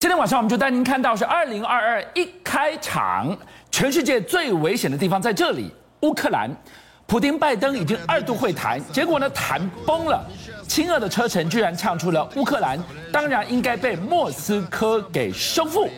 今天晚上我们就带您看到是二零二二一开场，全世界最危险的地方在这里——乌克兰。普丁、拜登已经二度会谈，结果呢，谈崩了。亲俄的车臣居然唱出了乌克兰当然应该被莫斯科给收复。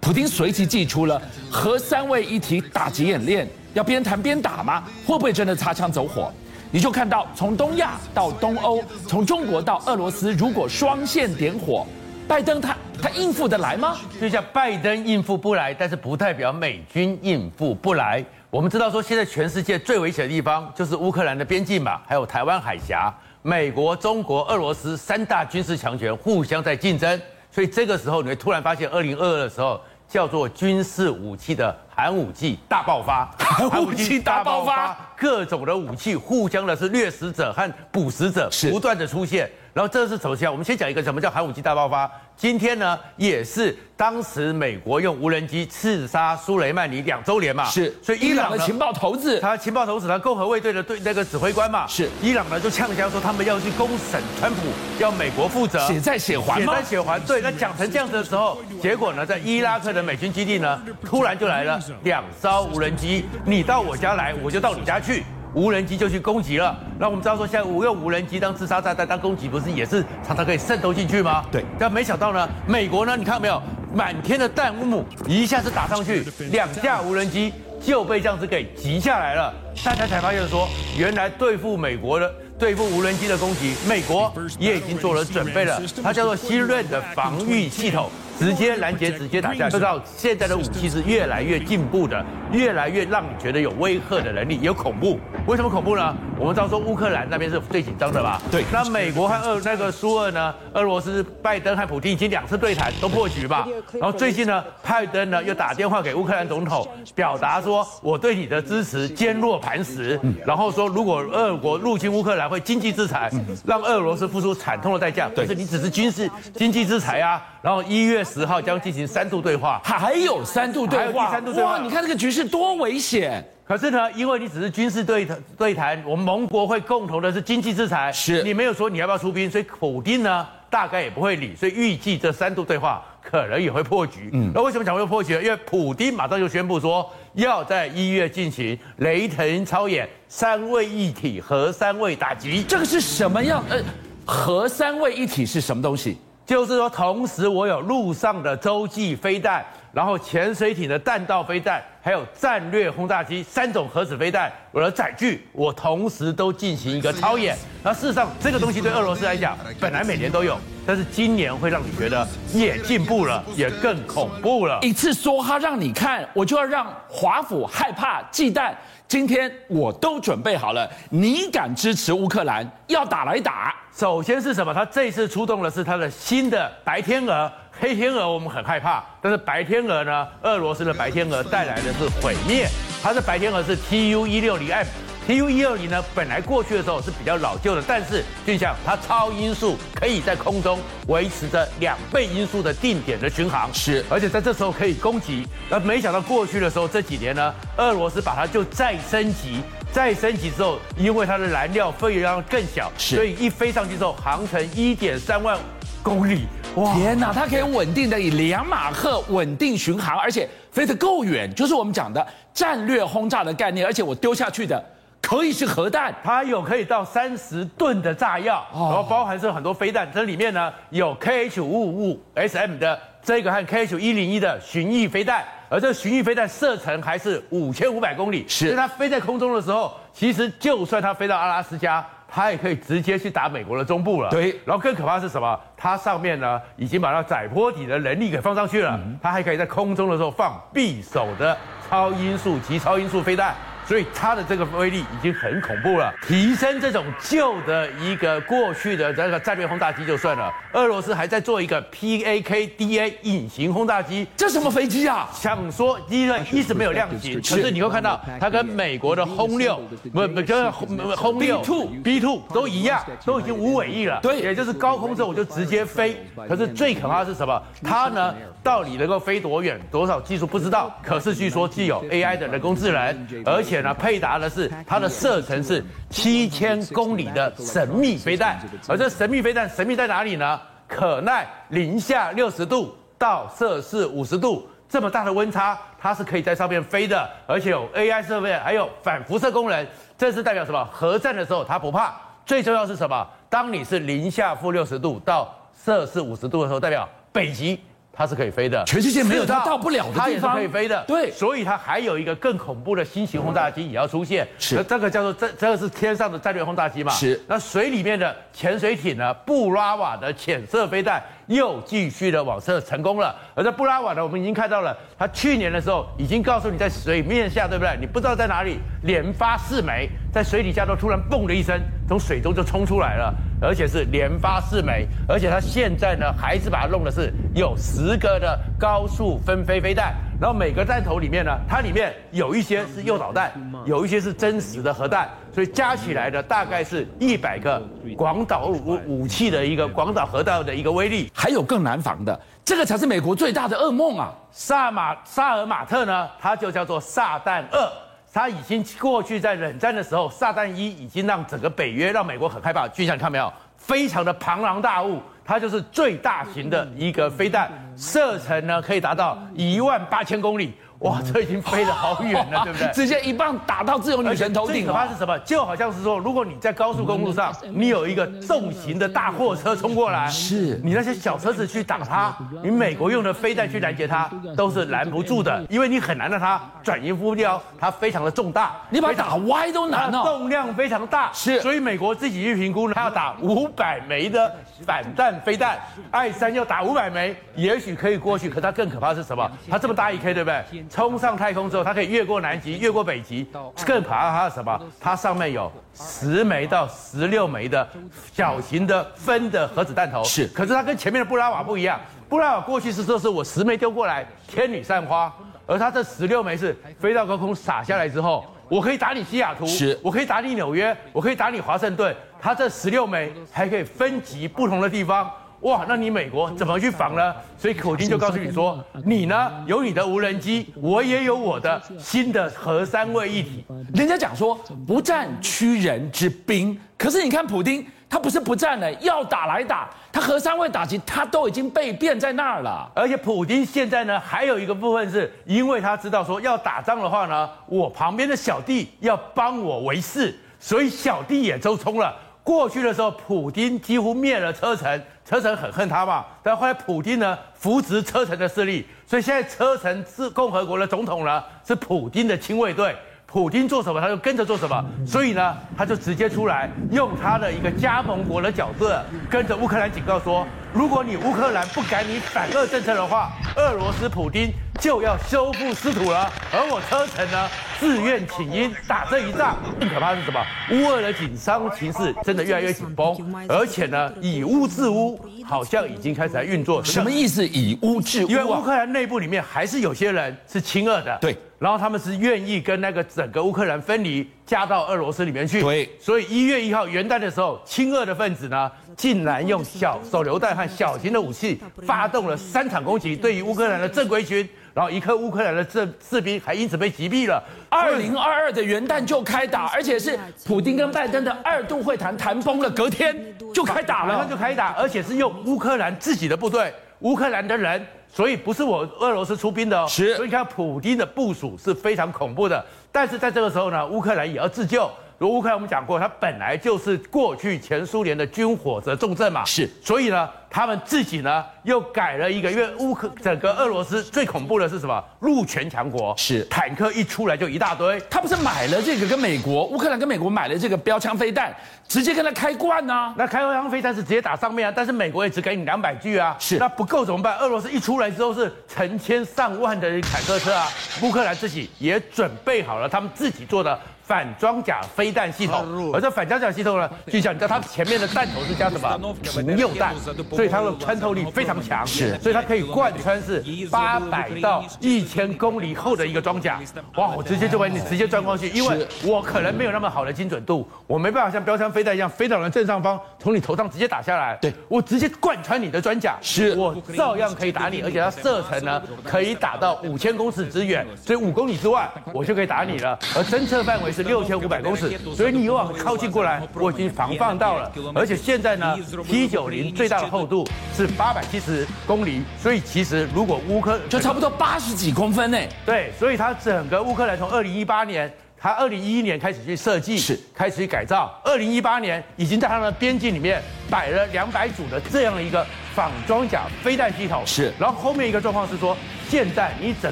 普丁随即祭出了核三位一体打击演练，要边谈边打吗？会不会真的擦枪走火？你就看到从东亚到东欧，从中国到俄罗斯，如果双线点火，拜登他。他应付得来吗？就像拜登应付不来，但是不代表美军应付不来。我们知道说，现在全世界最危险的地方就是乌克兰的边境嘛，还有台湾海峡。美国、中国、俄罗斯三大军事强权互相在竞争，所以这个时候你会突然发现，二零二二的时候叫做军事武器的寒武纪大爆发，寒武纪大爆发，各种的武器互相的是掠食者和捕食者不断的出现。然后这是首先，我们先讲一个什么叫寒武纪大爆发。今天呢，也是当时美国用无人机刺杀苏雷曼尼两周年嘛。是，所以伊朗的情报头子，他情报头子，呢共和卫队的对那个指挥官嘛。是，伊朗呢就呛呛说他们要去公审川普，要美国负责。血债血还吗？血债血还。对，那讲成这样子的时候，结果呢，在伊拉克的美军基地呢，突然就来了两艘无人机，你到我家来，我就到你家去。无人机就去攻击了，那我们知道说，现在我用无人机当自杀炸弹当攻击，不是也是常常可以渗透进去吗？对。但没想到呢，美国呢，你看到没有，满天的弹幕一下子打上去，两架无人机就被这样子给击下来了。大家才发现说，原来对付美国的对付无人机的攻击，美国也已经做了准备了，它叫做新锐的防御系统。直接拦截，直接打下。知道现在的武器是越来越进步的，越来越让你觉得有威吓的能力，有恐怖。为什么恐怖呢？我们知道说乌克兰那边是最紧张的吧？对。那美国和俄那个苏俄呢？俄罗斯拜登和普京已经两次对谈都破局吧？然后最近呢，拜登呢又打电话给乌克兰总统，表达说我对你的支持坚若磐石。然后说如果俄国入侵乌克兰会经济制裁，让俄罗斯付出惨痛的代价。对。可是你只是军事经济制裁啊。然后一月十号将进行三度对话，还有三度对话，三度对话。哇，你看这个局势多危险！可是呢，因为你只是军事对对谈，我们盟国会共同的是经济制裁，是你没有说你要不要出兵，所以普丁呢大概也不会理，所以预计这三度对话可能也会破局。嗯，那为什么讲会破局呢？因为普丁马上就宣布说要在一月进行雷霆超演，三位一体核三位打击。这个是什么样？呃，核三位一体是什么东西？就是说，同时我有陆上的洲际飞弹，然后潜水艇的弹道飞弹，还有战略轰炸机三种核子飞弹，我的载具我同时都进行一个操演。那事实上，这个东西对俄罗斯来讲，本来每年都有，但是今年会让你觉得也进步了，也更恐怖了。一次说他让你看，我就要让华府害怕忌惮。今天我都准备好了，你敢支持乌克兰？要打来打。首先是什么？他这次出动的是他的新的白天鹅、黑天鹅，我们很害怕。但是白天鹅呢？俄罗斯的白天鹅带来的是毁灭。它的白天鹅是 TU 一六零 M。TU 一六零呢，本来过去的时候是比较老旧的，但是就像它超音速可以在空中维持着两倍音速的定点的巡航，是，而且在这时候可以攻击。那没想到过去的时候这几年呢，俄罗斯把它就再升级，再升级之后，因为它的燃料费用更小，是，所以一飞上去之后，航程一点三万公里，哇，天哪，它可以稳定的以两马赫稳定巡航，而且飞得够远，就是我们讲的战略轰炸的概念，而且我丢下去的。可以是核弹，它有可以到三十吨的炸药，然后包含是很多飞弹。这里面呢有 KH 五五五 SM 的这个和 KH 一零一的巡弋飞弹，而这个巡弋飞弹射程还是五千五百公里。是，所以它飞在空中的时候，其实就算它飞到阿拉斯加，它也可以直接去打美国的中部了。对，然后更可怕的是什么？它上面呢已经把它载波体的能力给放上去了，它还可以在空中的时候放匕首的超音速及超音速飞弹。所以它的这个威力已经很恐怖了。提升这种旧的一个过去的这个战略轰炸机就算了，俄罗斯还在做一个 PAK-DA 隐形轰炸机，这什么飞机啊？想说第一个一直没有亮型，可是你会看到它跟美国的轰六不不跟轰六 B2 B2 都一样，都已经无尾翼了。对，也就是高空之后我就直接飞。可是最可怕的是什么？它呢到底能够飞多远？多少技术不知道。可是据说既有 AI 的人工智能，而且。配搭的是它的射程是七千公里的神秘飞弹，而这神秘飞弹神秘在哪里呢？可耐零下六十度，到摄氏五十度，这么大的温差，它是可以在上面飞的，而且有 AI 设备，还有反辐射功能。这是代表什么？核战的时候它不怕。最重要是什么？当你是零下负六十度到摄氏五十度的时候，代表北极。它是可以飞的，全世界没有它到不了的地方，它也是可以飞的。对，所以它还有一个更恐怖的新型轰炸机也要出现。是，这个叫做这这个是天上的战略轰炸机嘛？是。那水里面的潜水艇呢？布拉瓦的潜射飞弹又继续的往射成功了。而在布拉瓦呢，我们已经看到了，他去年的时候已经告诉你在水面下，对不对？你不知道在哪里，连发四枚，在水底下都突然嘣的一声，从水中就冲出来了。而且是连发四枚，而且他现在呢还是把它弄的是有十个的高速分飞飞弹，然后每个弹头里面呢，它里面有一些是诱导弹，有一些是真实的核弹，所以加起来的大概是一百个广岛武武器的一个广岛核弹的一个威力，还有更难防的，这个才是美国最大的噩梦啊！萨马萨尔马特呢，它就叫做萨旦二。它已经过去，在冷战的时候，撒旦一已经让整个北约、让美国很害怕。就像你看没有，非常的庞然大物，它就是最大型的一个飞弹，射程呢可以达到一万八千公里。哇，这已经飞得好远了，对不对？直接一棒打到自由女神头顶。最可怕是什么？就好像是说，如果你在高速公路上，你有一个重型的大货车冲过来，是你那些小车子去打它，你美国用的飞弹去拦截它，都是拦不住的，因为你很难让它转移目标，它非常的重大，你把它打歪都难哦。重量非常大，是，所以美国自己去评估呢，它要打五百枚的反弹飞弹，爱三要打五百枚，也许可以过去，可它更可怕是什么？它这么大一 K，对不对？冲上太空。之后，它可以越过南极，越过北极，更可怕它是什么？它上面有十枚到十六枚的小型的分的核子弹头。是，可是它跟前面的布拉瓦不一样。布拉瓦过去是说是我十枚丢过来，天女散花，而它这十六枚是飞到高空撒下来之后，我可以打你西雅图，是，我可以打你纽约，我可以打你华盛顿。它这十六枚还可以分级不同的地方。哇，那你美国怎么去防呢？所以普京就告诉你说，你呢有你的无人机，我也有我的新的核三位一体。人家讲说不战屈人之兵，可是你看普丁，他不是不战了，要打来打，他核三位打击他都已经被变在那儿了。而且普丁现在呢还有一个部分是，因为他知道说要打仗的话呢，我旁边的小弟要帮我维系，所以小弟也都冲了。过去的时候，普丁几乎灭了车臣。车臣很恨他嘛，但后来普丁呢扶植车臣的势力，所以现在车臣是共和国的总统呢，是普丁的亲卫队。普丁做什么，他就跟着做什么，所以呢，他就直接出来用他的一个加盟国的角色，跟着乌克兰警告说，如果你乌克兰不改你反俄政策的话，俄罗斯普丁就要收复失土了。而我车臣呢，自愿请缨打这一仗。更可怕的是什么？乌俄的紧张情势真的越来越紧绷，而且呢，以乌治乌好像已经开始在运作。什么意思？以乌治乌？因为乌克兰内部里面还是有些人是亲俄的。对。然后他们是愿意跟那个整个乌克兰分离，加到俄罗斯里面去。对，所以一月一号元旦的时候，亲俄的分子呢，竟然用小手榴弹和小型的武器发动了三场攻击，对于乌克兰的正规军，然后一颗乌克兰的这士兵还因此被击毙了。二零二二的元旦就开打，而且是普京跟拜登的二度会谈谈崩了，隔天就开打了，马上就开打，而且是用乌克兰自己的部队，乌克兰的人。所以不是我俄罗斯出兵的哦，是。所以你看普京的部署是非常恐怖的，但是在这个时候呢，乌克兰也要自救。如乌克兰我们讲过，它本来就是过去前苏联的军火的重镇嘛，是。所以呢。他们自己呢又改了一个，因为乌克整个俄罗斯最恐怖的是什么？陆权强国是坦克一出来就一大堆。他不是买了这个跟美国乌克兰跟美国买了这个标枪飞弹，直接跟他开罐呢、啊？那开标枪飞弹是直接打上面啊，但是美国也只给你两百具啊，是。那不够怎么办？俄罗斯一出来之后是成千上万的坦克车啊，乌克兰自己也准备好了他们自己做的。反装甲飞弹系统，而这反装甲系统呢，就像你知道，它前面的弹头是加什么？平铀弹，所以它的穿透力非常强，是，所以它可以贯穿是八百到一千公里厚的一个装甲。哇，我直接就把你直接钻过去，因为我可能没有那么好的精准度，我没办法像标枪飞弹一样飞到你正上方，从你头上直接打下来。对，我直接贯穿你的装甲，是我照样可以打你，而且它射程呢可以打到五千公尺之远，所以五公里之外我就可以打你了，而侦测范围是。六千五百公尺，所以你又往靠近过来，我已经防范到了。而且现在呢，T 九零最大的厚度是八百七十公里，所以其实如果乌克就差不多八十几公分呢。对，所以它整个乌克兰从二零一八年。他二零一一年开始去设计，是开始去改造。二零一八年已经在他们边境里面摆了两百组的这样的一个仿装甲飞弹系统。是，然后后面一个状况是说，现在你整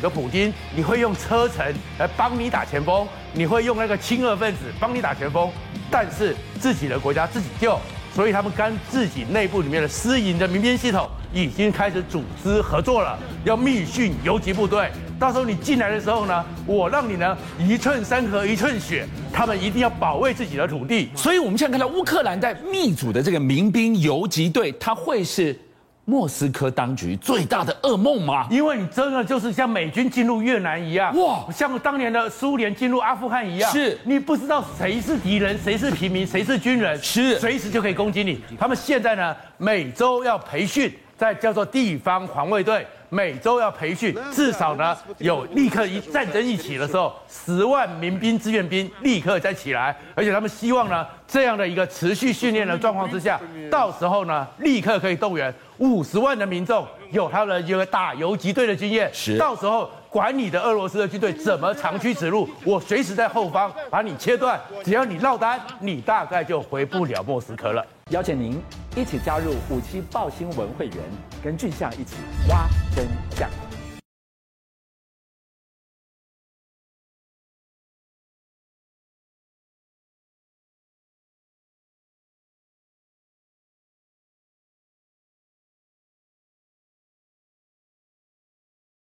个普丁，你会用车臣来帮你打前锋，你会用那个亲俄分子帮你打前锋，但是自己的国家自己救，所以他们跟自己内部里面的私营的民兵系统已经开始组织合作了，要密训游击部队。到时候你进来的时候呢，我让你呢一寸山河一寸血，他们一定要保卫自己的土地。所以，我们现在看到乌克兰在密组的这个民兵游击队，它会是莫斯科当局最大的噩梦吗？因为你真的就是像美军进入越南一样，哇，像当年的苏联进入阿富汗一样，是你不知道谁是敌人，谁是平民，谁是军人，是随时就可以攻击你。他们现在呢，每周要培训，在叫做地方防卫队。每周要培训，至少呢有立刻一战争一起的时候，十万民兵志愿兵立刻再起来，而且他们希望呢这样的一个持续训练的状况之下，到时候呢立刻可以动员五十万的民众，有他的一个打游击队的经验，是到时候管你的俄罗斯的军队怎么长驱直入，我随时在后方把你切断，只要你落单，你大概就回不了莫斯科了。邀请您一起加入五七报新闻会员，跟俊相一起挖真相。